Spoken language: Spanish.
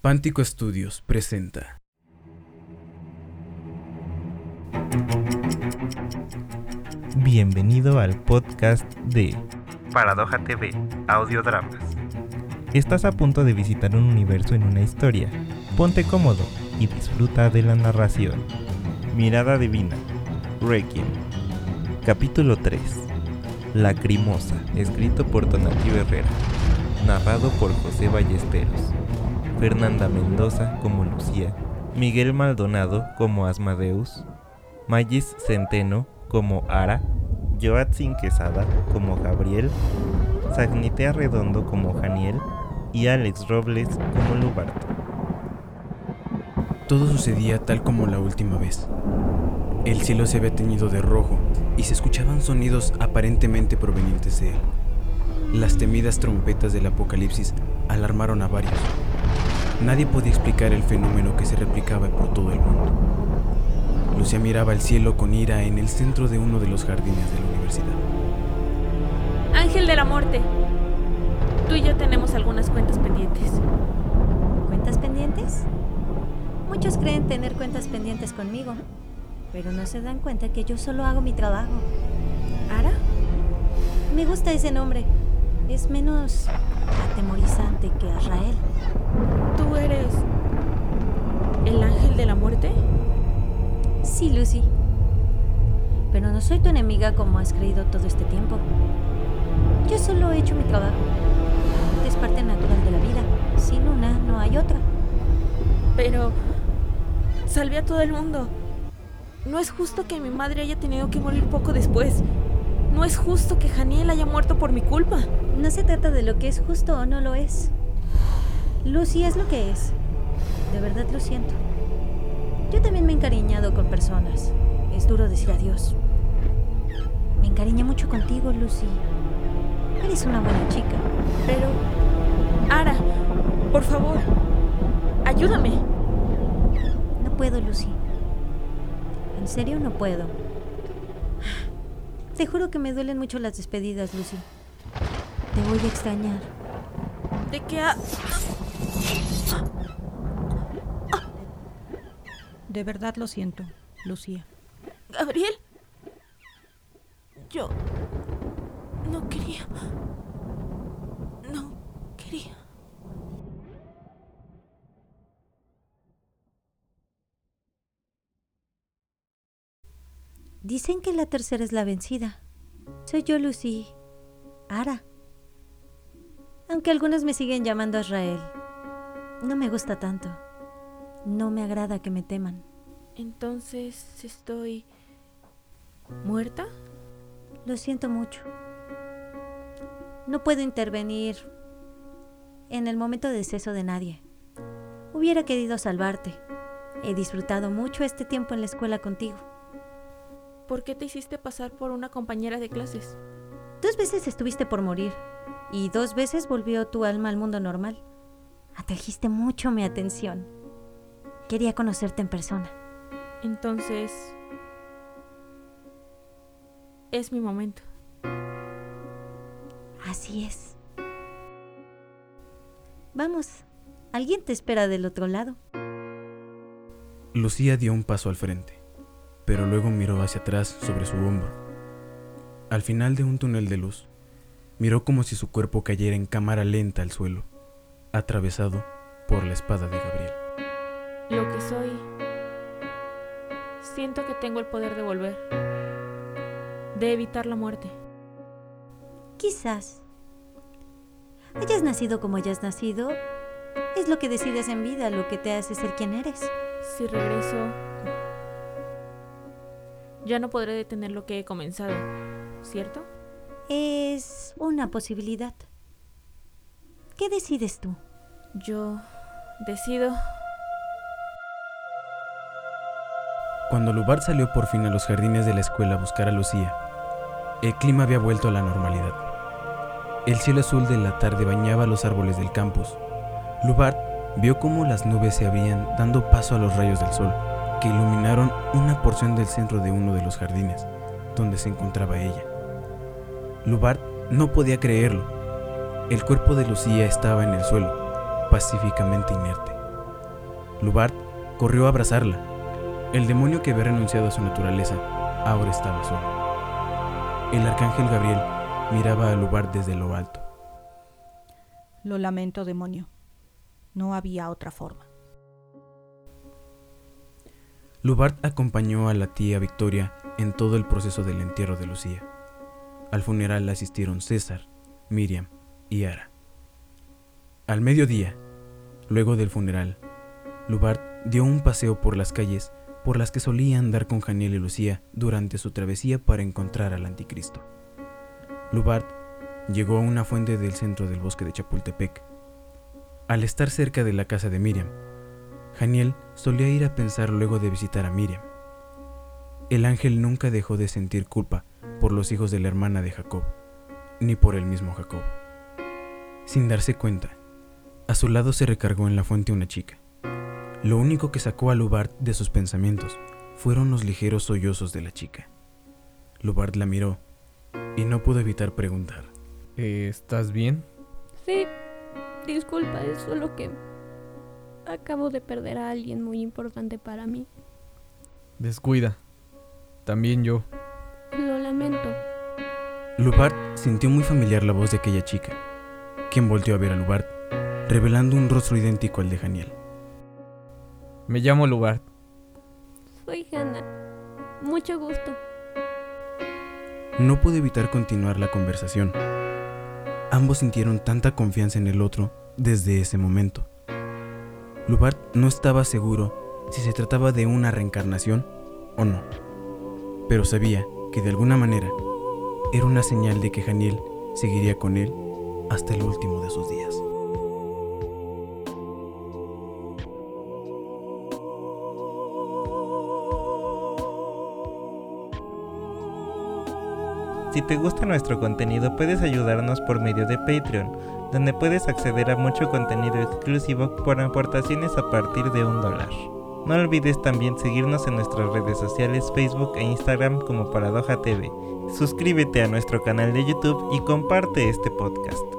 Pántico Estudios presenta. Bienvenido al podcast de Paradoja TV, audiodramas. Estás a punto de visitar un universo en una historia. Ponte cómodo y disfruta de la narración. Mirada Divina, Requiem. Capítulo 3. Lacrimosa, escrito por Tonati Herrera. Narrado por José Ballesteros. Fernanda Mendoza como Lucía. Miguel Maldonado como Asmadeus. Magis Centeno como Ara. Joatzin Quesada como Gabriel. Sagnitea Redondo como Janiel. Y Alex Robles como Lubarto. Todo sucedía tal como la última vez. El cielo se había teñido de rojo y se escuchaban sonidos aparentemente provenientes de él. Las temidas trompetas del apocalipsis alarmaron a varios. Nadie podía explicar el fenómeno que se replicaba por todo el mundo. Lucía miraba el cielo con ira en el centro de uno de los jardines de la universidad. Ángel de la muerte. Tú y yo tenemos algunas cuentas pendientes. ¿Cuentas pendientes? Muchos creen tener cuentas pendientes conmigo, pero no se dan cuenta que yo solo hago mi trabajo. ¿Ara? Me gusta ese nombre. Es menos atemorizante que Azrael. Sí, Lucy. Pero no soy tu enemiga como has creído todo este tiempo. Yo solo he hecho mi trabajo. Es parte natural de la vida. Sin una, no hay otra. Pero salvé a todo el mundo. No es justo que mi madre haya tenido que morir poco después. No es justo que Janiel haya muerto por mi culpa. No se trata de lo que es justo o no lo es. Lucy es lo que es. De verdad lo siento. Yo también me he encariñado con personas. Es duro decir adiós. Me encariñé mucho contigo, Lucy. Eres una buena chica. Pero... Ara, por favor, ayúdame. No puedo, Lucy. En serio, no puedo. Te juro que me duelen mucho las despedidas, Lucy. Te voy a extrañar. ¿De qué ha... De verdad lo siento, Lucía. Gabriel? Yo... No quería... No quería... Dicen que la tercera es la vencida. Soy yo, Lucy. Ara. Aunque algunos me siguen llamando Israel. No me gusta tanto. No me agrada que me teman. Entonces estoy... ¿Muerta? Lo siento mucho. No puedo intervenir en el momento de deceso de nadie. Hubiera querido salvarte. He disfrutado mucho este tiempo en la escuela contigo. ¿Por qué te hiciste pasar por una compañera de clases? Dos veces estuviste por morir y dos veces volvió tu alma al mundo normal. Atrajiste mucho mi atención. Quería conocerte en persona. Entonces... Es mi momento. Así es. Vamos, alguien te espera del otro lado. Lucía dio un paso al frente, pero luego miró hacia atrás sobre su hombro. Al final de un túnel de luz, miró como si su cuerpo cayera en cámara lenta al suelo, atravesado por la espada de Gabriel. Lo que soy... Siento que tengo el poder de volver. De evitar la muerte. Quizás. Hayas nacido como hayas nacido, es lo que decides en vida, lo que te hace ser quien eres. Si regreso... Ya no podré detener lo que he comenzado, ¿cierto? Es una posibilidad. ¿Qué decides tú? Yo decido... Cuando Lubar salió por fin a los jardines de la escuela a buscar a Lucía, el clima había vuelto a la normalidad. El cielo azul de la tarde bañaba los árboles del campus. Lubar vio cómo las nubes se abrían dando paso a los rayos del sol, que iluminaron una porción del centro de uno de los jardines, donde se encontraba ella. Lubar no podía creerlo. El cuerpo de Lucía estaba en el suelo, pacíficamente inerte. Lubart corrió a abrazarla. El demonio que había renunciado a su naturaleza ahora estaba solo. El arcángel Gabriel miraba a Lubart desde lo alto. Lo lamento, demonio. No había otra forma. Lubart acompañó a la tía Victoria en todo el proceso del entierro de Lucía. Al funeral asistieron César, Miriam y Ara. Al mediodía, luego del funeral, Lubart dio un paseo por las calles por las que solía andar con Janiel y Lucía durante su travesía para encontrar al anticristo. Lubart llegó a una fuente del centro del bosque de Chapultepec. Al estar cerca de la casa de Miriam, Janiel solía ir a pensar luego de visitar a Miriam. El ángel nunca dejó de sentir culpa por los hijos de la hermana de Jacob, ni por el mismo Jacob. Sin darse cuenta, a su lado se recargó en la fuente una chica. Lo único que sacó a Lubart de sus pensamientos fueron los ligeros sollozos de la chica. Lubart la miró y no pudo evitar preguntar. ¿Estás bien? Sí, disculpa, es solo que acabo de perder a alguien muy importante para mí. Descuida. También yo. Lo lamento. Lubart sintió muy familiar la voz de aquella chica, quien volteó a ver a Lubart, revelando un rostro idéntico al de Janiel. Me llamo Lubart. Soy Hannah. Mucho gusto. No pude evitar continuar la conversación. Ambos sintieron tanta confianza en el otro desde ese momento. Lubart no estaba seguro si se trataba de una reencarnación o no, pero sabía que de alguna manera era una señal de que Janiel seguiría con él hasta el último de sus días. Si te gusta nuestro contenido puedes ayudarnos por medio de Patreon, donde puedes acceder a mucho contenido exclusivo por aportaciones a partir de un dólar. No olvides también seguirnos en nuestras redes sociales Facebook e Instagram como Paradoja TV. Suscríbete a nuestro canal de YouTube y comparte este podcast.